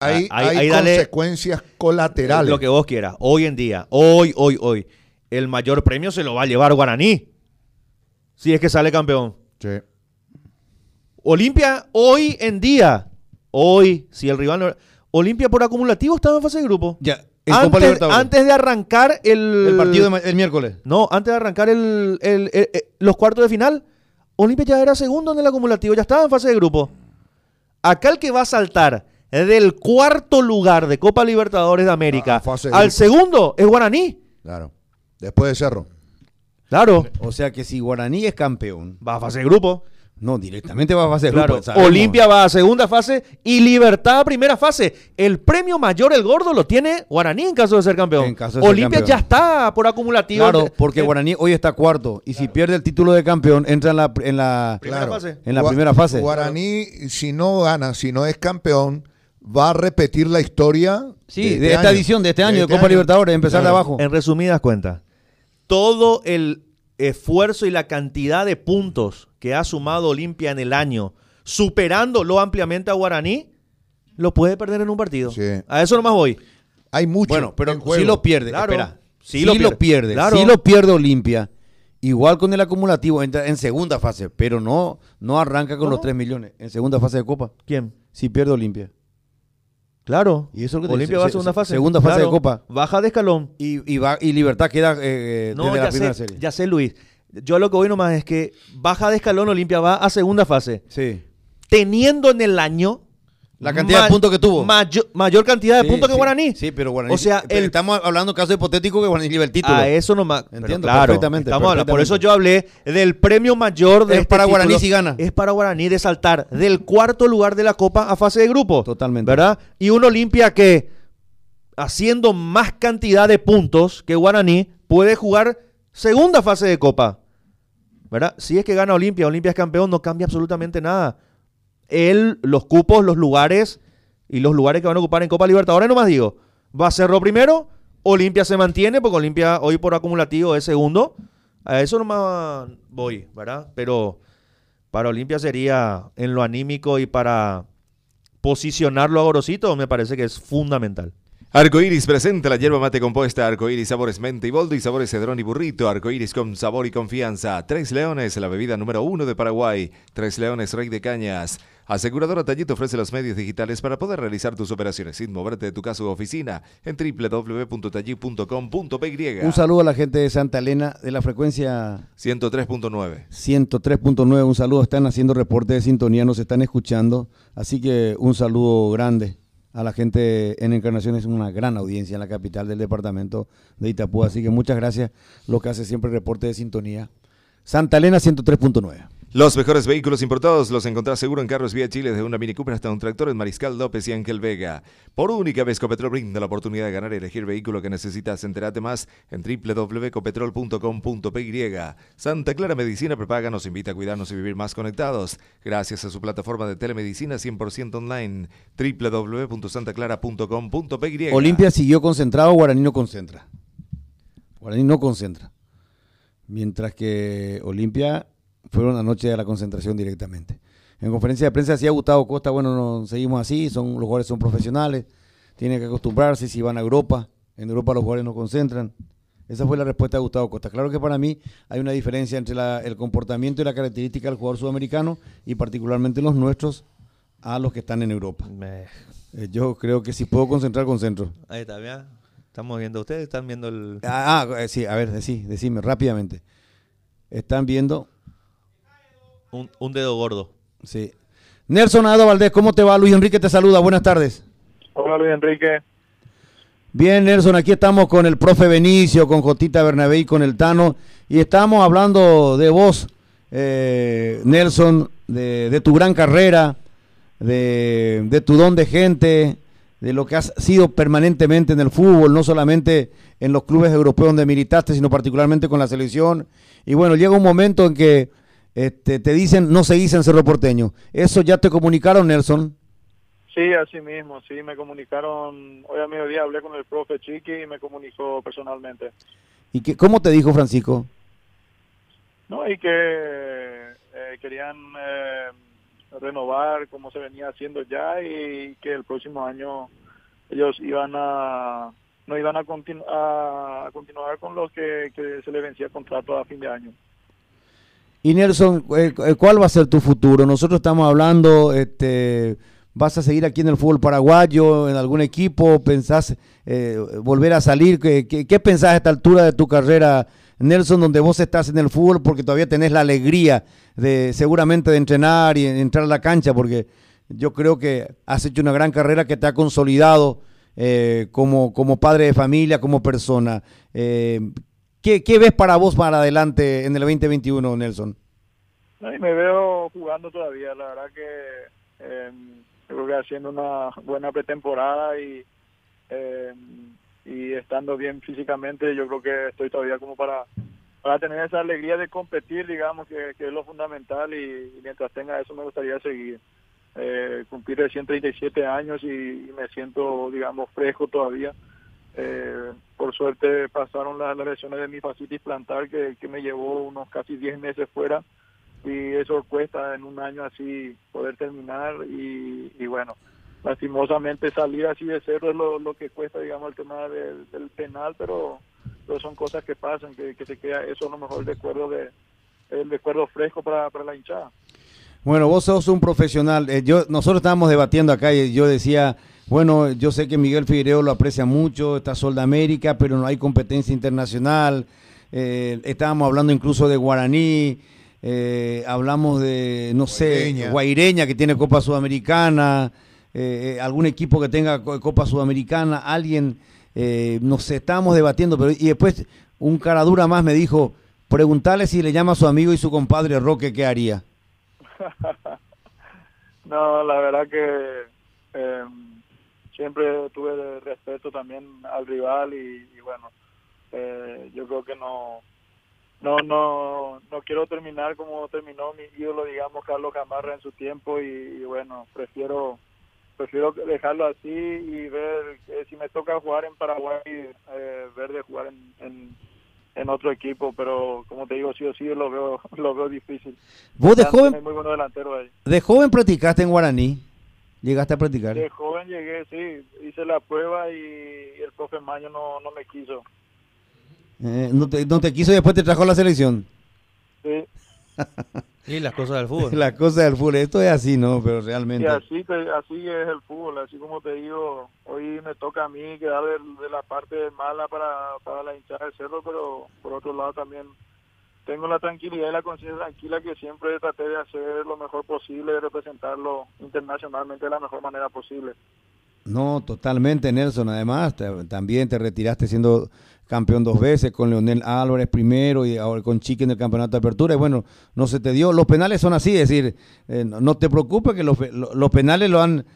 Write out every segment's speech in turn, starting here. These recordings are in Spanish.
hay, ahí- hay dale- consecuencias colaterales. Lo que vos quieras. Hoy en día, hoy, hoy, hoy, el mayor premio se lo va a llevar Guaraní. Si es que sale campeón. Sí. Olimpia, hoy en día, hoy, si el rival no- Olimpia por acumulativo estaba en fase de grupo. Ya, Antes, antes de arrancar el, el partido el miércoles. No, antes de arrancar el, el- el- el- los cuartos de final, Olimpia ya era segundo en el acumulativo, ya estaba en fase de grupo. Acá el que va a saltar del cuarto lugar de Copa Libertadores de América A- a fase de al segundo es Guaraní. Claro. Después de Cerro. Claro, O sea que si Guaraní es campeón, va a fase de grupo. no, directamente va a fase de Claro, grupo. sabemos. Olimpia va a segunda fase y Libertad a primera fase. El premio mayor, el gordo, lo tiene Guaraní en caso de ser campeón. En caso de ser Olimpia campeón. ya está por acumulativo. Claro, porque Eh, Guaraní hoy está cuarto. Y si pierde el título de campeón, entra en la, en la, Primera Claro. fase. en la Gua- primera fase. Guaraní, si no gana, si no es campeón, va a repetir la historia. Sí, de, esta año. edición, de este año de, este Copa año. Libertadores, empezar de abajo. En resumidas cuentas, todo el esfuerzo y la cantidad de puntos que ha sumado Olimpia en el año, superándolo ampliamente a Guaraní, lo puede perder en un partido. Sí. A eso nomás voy. Hay mucho. Bueno, pero en juego. si lo pierde, Claro. espera. Sí lo lo pierde. pierde, Claro. si lo pierde Olimpia, igual con el acumulativo entra en segunda fase, pero no, no arranca con ¿Cómo? los 3 millones en segunda fase de Copa. ¿Quién? Si pierde Olimpia. Claro. Y eso que Olimpia va a se- segunda se- fase. segunda fase de. Copa. Baja de escalón. Y, y, va, y Libertad queda eh, No, desde la ya primera sé, serie. ya sé, Luis. Yo lo que voy nomás es que baja de escalón, Olimpia va a segunda fase. Sí. Teniendo en el año La cantidad de puntos que tuvo. Mayor, mayor cantidad de Sí, puntos que sí. Guaraní. Sí, pero Guaraní. O sea, el- estamos hablando de caso hipotético que Guaraní lleva el título. A eso nomás. Entiendo, claro, perfectamente, estamos Por eso yo hablé del premio mayor de Es este para título. Guaraní si gana. Es para Guaraní de saltar del cuarto lugar de la Copa a fase de grupo. Totalmente. ¿Verdad? Y un Olimpia que, haciendo más cantidad de puntos que Guaraní, puede jugar segunda fase de Copa. ¿Verdad? Si es que gana Olimpia, Olimpia es campeón, no cambia absolutamente nada. Él, los cupos, los lugares y los lugares que van a ocupar en Copa Libertadores, nomás digo, va a Cerro primero, Olimpia se mantiene, porque Olimpia hoy por acumulativo es segundo. A eso nomás voy, ¿verdad? Pero para Olimpia sería en lo anímico y para posicionarlo a Gorosito, me parece que es fundamental. Arcoiris presenta la hierba mate compuesta Arcoiris sabores menta y boldo y sabores cedrón y burrito. Arcoiris con sabor y confianza. Tres Leones, la bebida número uno de Paraguay. Tres Leones, rey de cañas. Aseguradora Tallito ofrece los medios digitales para poder realizar tus operaciones sin moverte de tu casa u oficina en www.tallit.com.py. Un saludo a la gente de Santa Elena de la frecuencia 103.9. 103.9. Un saludo. Están haciendo reporte de sintonía, nos están escuchando. Así que un saludo grande a la gente en Encarnación. Es una gran audiencia en la capital del departamento de Itapú. Así que muchas gracias. Lo que hace siempre reporte de sintonía. Santa Elena 103.9. Los mejores vehículos importados los encontrás seguro en Carros Vía Chile, desde una Mini Cooper hasta un tractor en Mariscal López y Ángel Vega. Por única vez, Copetrol brinda la oportunidad de ganar y elegir vehículo que necesitas. Entérate más en www.copetrol.com.py. Santa Clara Medicina Prepaga nos invita a cuidarnos y vivir más conectados. Gracias a su plataforma de telemedicina 100% online, www.santaclara.com.py. Olimpia siguió concentrado, Guaraní no concentra. Guaraní no concentra. Mientras que Olimpia fueron anoche a la concentración directamente. En conferencia de prensa decía Gustavo Costa, bueno, no, seguimos así, son, los jugadores son profesionales, tienen que acostumbrarse si van a Europa. En Europa los jugadores no concentran. Esa fue la respuesta de Gustavo Costa. Claro que para mí hay una diferencia entre la- el comportamiento y la característica del jugador sudamericano y particularmente los nuestros a los que están en Europa. Me- Eh, yo creo que si puedo concentrar, concentro. Ahí está, ¿ya? Estamos viendo, ustedes están viendo el... Ah, ah, eh, sí, a ver, decí, decime rápidamente. Están viendo, Un, un dedo gordo. sí. Nelson Ado Valdés, ¿cómo te va? Luis Enrique te saluda, buenas tardes. Hola Luis Enrique. Bien, Nelson, aquí estamos con el profe Benicio, con Jotita Bernabé y con el Tano, y estamos hablando de vos, eh, Nelson, de, de tu gran carrera, de, de tu don de gente, de lo que has sido permanentemente en el fútbol, no solamente en los clubes europeos donde militaste, sino particularmente con la selección. Y bueno, llega un momento en que este, te dicen no seguís en Cerro Porteño. ¿Eso ya te comunicaron, Nelson? Sí, así mismo, sí, me comunicaron, hoy a mediodía hablé con el profe Chiqui y me comunicó personalmente. ¿Y qué, cómo te dijo Francisco? No, y que eh, querían eh, renovar como se venía haciendo ya y que el próximo año ellos iban a no iban a, continu a continuar con los que, que se les vencía el contrato a fin de año. Y Nelson, eh, eh, ¿cuál va a ser tu futuro? Nosotros estamos hablando, este, ¿vas a seguir aquí en el fútbol paraguayo, en algún equipo? ¿Pensás eh, volver a salir? ¿Qué, qué, pensás a esta altura de tu carrera, Nelson, donde vos estás en el fútbol porque todavía tenés la alegría de seguramente de entrenar y entrar a la cancha? Porque yo creo que has hecho una gran carrera que te ha consolidado eh, como, como padre de familia, como persona. Eh, ¿qué, ¿Qué ves para vos para adelante en el 2021, Nelson? No, y me veo jugando todavía, la verdad que eh, creo que haciendo una buena pretemporada y eh, y estando bien físicamente, yo creo que estoy todavía como para para tener esa alegría de competir, digamos, que, es lo fundamental y, mientras tenga eso me gustaría seguir. Eh, cumplir recién 37 años y, y me siento, digamos, fresco todavía. Eh, por suerte pasaron las, lesiones de mi fascitis plantar que, me llevó unos casi 10 meses fuera y eso cuesta en un año así poder terminar y, y bueno, lastimosamente salir así de cero es lo, que cuesta, digamos, el tema del, penal, pero, pero son cosas que pasan, que, que se queda eso a lo mejor el recuerdo de el recuerdo fresco para, para la hinchada. Bueno, vos sos un profesional. Eh, yo, nosotros estábamos debatiendo acá y yo decía, bueno, yo sé que Miguel Figueiredo lo aprecia mucho, está Sol de América, pero no hay competencia internacional. Eh, estábamos hablando incluso de Guaraní, eh, hablamos de, no Guaireña. sé, Guaireña que tiene Copa Sudamericana, eh, algún equipo que tenga co- Copa Sudamericana, alguien, eh, no sé, estábamos debatiendo, pero y después un cara dura más me dijo, preguntarle si le llama a su amigo y su compadre Roque, ¿qué haría? No, la verdad que eh, siempre tuve respeto también al rival y, bueno, eh, yo creo que no, no, no, no quiero terminar como terminó mi ídolo, digamos, Carlos Camarra en su tiempo y, bueno, prefiero prefiero dejarlo así y ver que si me toca jugar en Paraguay, eh, ver de jugar en, en, en otro equipo, pero como te digo, sí o sí lo veo, lo veo difícil. Vos de joven, muy ahí. de joven practicaste en Guaraní, llegaste a practicar. De joven llegué, sí, hice la prueba y el profe Maño no, no me quiso. Eh, no, te, no te quiso y después te trajo la selección. Sí, Y las cosas del fútbol. La cosa del fútbol, esto es así, ¿no? Pero y realmente. así, te- así es el fútbol, así como te digo, hoy me toca a mí quedar de, de la parte mala para, para la hinchada del cerro, pero por otro lado también tengo la tranquilidad y la conciencia tranquila que siempre traté de hacer lo mejor posible, de representarlo internacionalmente de la mejor manera posible. No, totalmente, Nelson. Además, te- también te retiraste siendo campeón dos veces con Leonel Álvarez primero y ahora con Chiqui en el campeonato de apertura. Y bueno, no se te dio. Los penales son así, es decir, eh, no, te preocupes que los, los penales lo han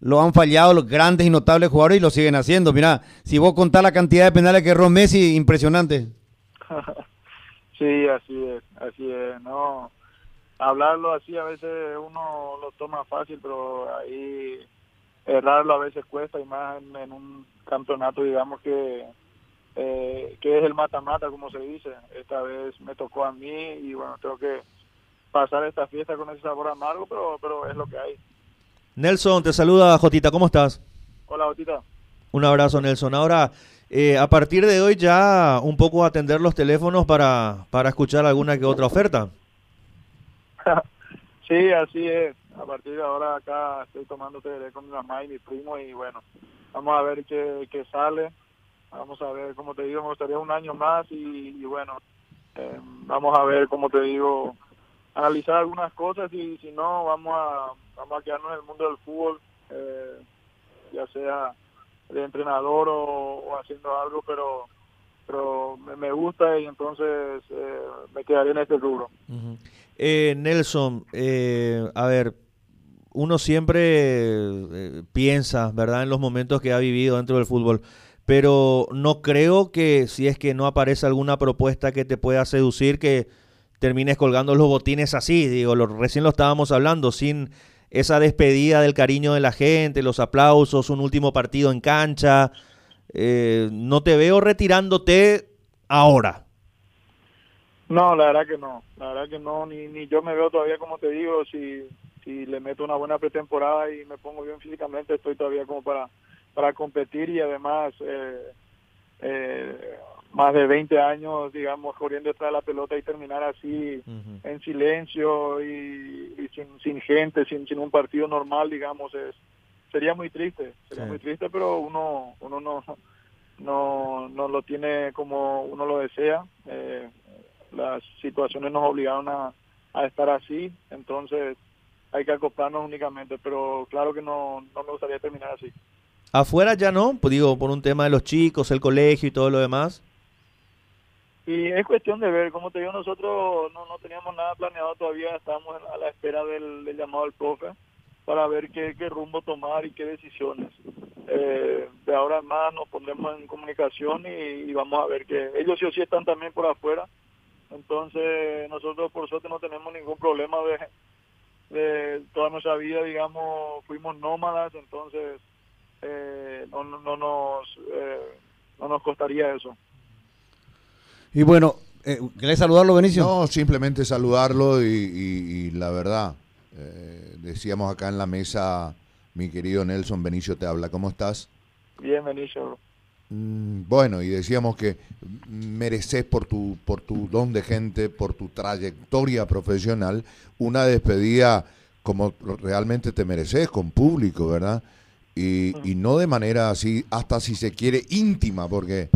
lo han fallado los grandes y notables jugadores y lo siguen haciendo. Mira, si vos contás la cantidad de penales que erró Messi, impresionante. Sí, así es, así es, no. Hablarlo así a veces uno lo toma fácil, pero ahí errarlo a veces cuesta y más en un campeonato, digamos que eh, que es el mata-mata, como se dice. Esta vez me tocó a mí y bueno, tengo que pasar esta fiesta con ese sabor amargo, pero pero es lo que hay. Nelson, te saluda Jotita, ¿cómo estás? Hola, Botita. Un abrazo, Nelson. Ahora, eh, a partir de hoy ya un poco atender los teléfonos para, para escuchar alguna que otra oferta. sí, así es. A partir de ahora acá estoy tomando TD con mi mamá y mi primo y bueno, vamos a ver qué, qué sale. Vamos a ver, como te digo, me gustaría un año más y, bueno, eh, vamos a ver, como te digo, analizar algunas cosas y si no, vamos a, vamos a quedarnos en el mundo del fútbol, eh, ya sea de entrenador o, haciendo algo, pero pero me, gusta y entonces eh, me quedaré en este rubro. Eh, Nelson, eh, a ver, uno siempre eh, piensa, ¿verdad?, en los momentos que ha vivido dentro del fútbol, pero no creo que si es que no aparece alguna propuesta que te pueda seducir, que termines colgando los botines así, digo, lo, recién lo estábamos hablando, sin esa despedida del cariño de la gente, los aplausos, un último partido en cancha, eh, no te veo retirándote ahora. No, la verdad que no, la verdad que no, ni, ni yo me veo todavía como te digo, si si le meto una buena pretemporada y me pongo bien físicamente, estoy todavía como para, para competir y además eh, eh, más de 20 años, digamos, corriendo detrás de la pelota y terminar así en silencio y, y sin, sin gente, sin, sin un partido normal, digamos, es sería muy triste, sería Sí. muy triste, pero uno uno no no no lo tiene como uno lo desea. Eh, las situaciones nos obligaron a, a estar así, entonces hay que acoplarnos únicamente, pero claro que no, no me gustaría terminar así. Afuera ya no, pues digo, por un tema de los chicos, el colegio y todo lo demás. Y es cuestión de ver, como te digo, nosotros no, no teníamos nada planeado todavía, estábamos a la espera del, llamado del profe para ver qué, qué rumbo tomar y qué decisiones. Eh, de ahora en más nos pondremos en comunicación y, y vamos a ver que ellos sí o sí están también por afuera, entonces nosotros por suerte no tenemos ningún problema de, de toda nuestra vida, digamos, fuimos nómadas, entonces eh, no, no, no nos, eh, no nos costaría eso. Y bueno, eh, ¿querés saludarlo, Benicio? No, simplemente saludarlo y, y- y la verdad, eh, decíamos acá en la mesa, mi querido Nelson Benicio te habla, ¿cómo estás? Bien, Benicio. Mm, Bueno, y decíamos que mereces por tu, por tu don de gente, por tu trayectoria profesional, una despedida como realmente te mereces, con público, ¿verdad? Y, y no de manera así, hasta si se quiere íntima, porque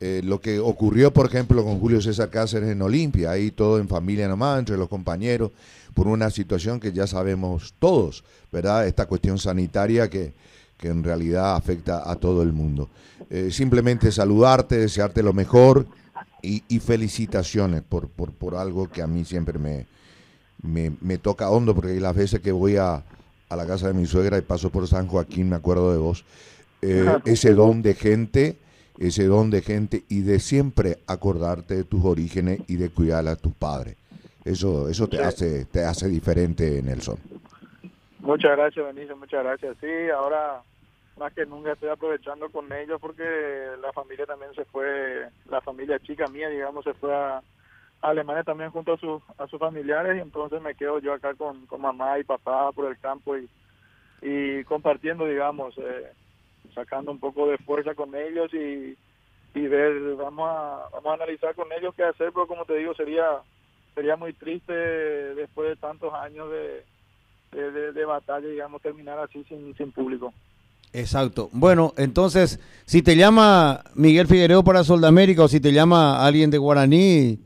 eh, lo que ocurrió, por ejemplo, con Julio César Cáceres en Olimpia, ahí todo en familia nomás, entre los compañeros, por una situación que ya sabemos todos, ¿verdad? Esta cuestión sanitaria que, que en realidad afecta a todo el mundo. Eh, simplemente saludarte, desearte lo mejor y, y felicitaciones por, por, por algo que a mí siempre me, me, me toca hondo, porque las veces que voy a, a la casa de mi suegra y paso por San Joaquín, me acuerdo de vos, eh, ese don de gente, ese don de gente y de siempre acordarte de tus orígenes y de cuidar a tus padres. Eso, eso te Sí. hace, te hace diferente, Nelson. Muchas gracias, Benicio, muchas gracias. Sí, ahora más que nunca estoy aprovechando con ellos porque la familia también se fue, la familia chica mía, digamos, se fue a, a Alemania también junto a, sus a sus familiares y entonces me quedo yo acá con, con mamá y papá por el campo y, y compartiendo, digamos, eh, sacando un poco de fuerza con ellos y, y ver, vamos a, vamos a analizar con ellos qué hacer, pero como te digo, sería sería muy triste después de tantos años de, de, de- batalla, digamos, terminar así sin, sin público. Exacto. Bueno, entonces, si te llama Miguel Figueroa para Soldamérica o si te llama alguien de Guaraní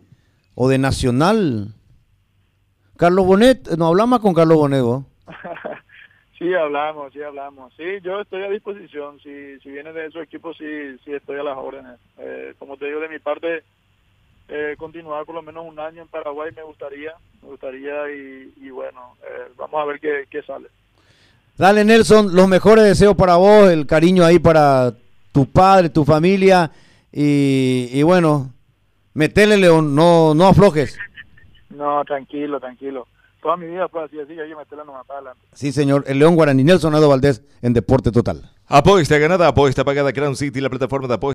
o de Nacional, Carlos Bonet, no hablamos con Carlos Bonet, vos? sí, hablamos, sí, hablamos. Sí, yo estoy a disposición. Si, si viene de esos equipos, sí, sí estoy a las órdenes. Eh, como te digo, de mi parte, eh, continuar por lo menos un año en Paraguay me gustaría, me gustaría y, y bueno, eh, vamos a ver qué, qué sale. Dale, Nelson, los mejores deseos para vos, el cariño ahí para tu padre, tu familia y, y bueno, metele, León, no, no aflojes. No, tranquilo, tranquilo. Toda mi vida fue así, así, hay que meterla nomás para adelante. Sí, señor, el León Guaraní, Nelson Valdés en Deporte Total. Apuesta ganada, apuesta pagada Crown City, la plataforma de apuestas.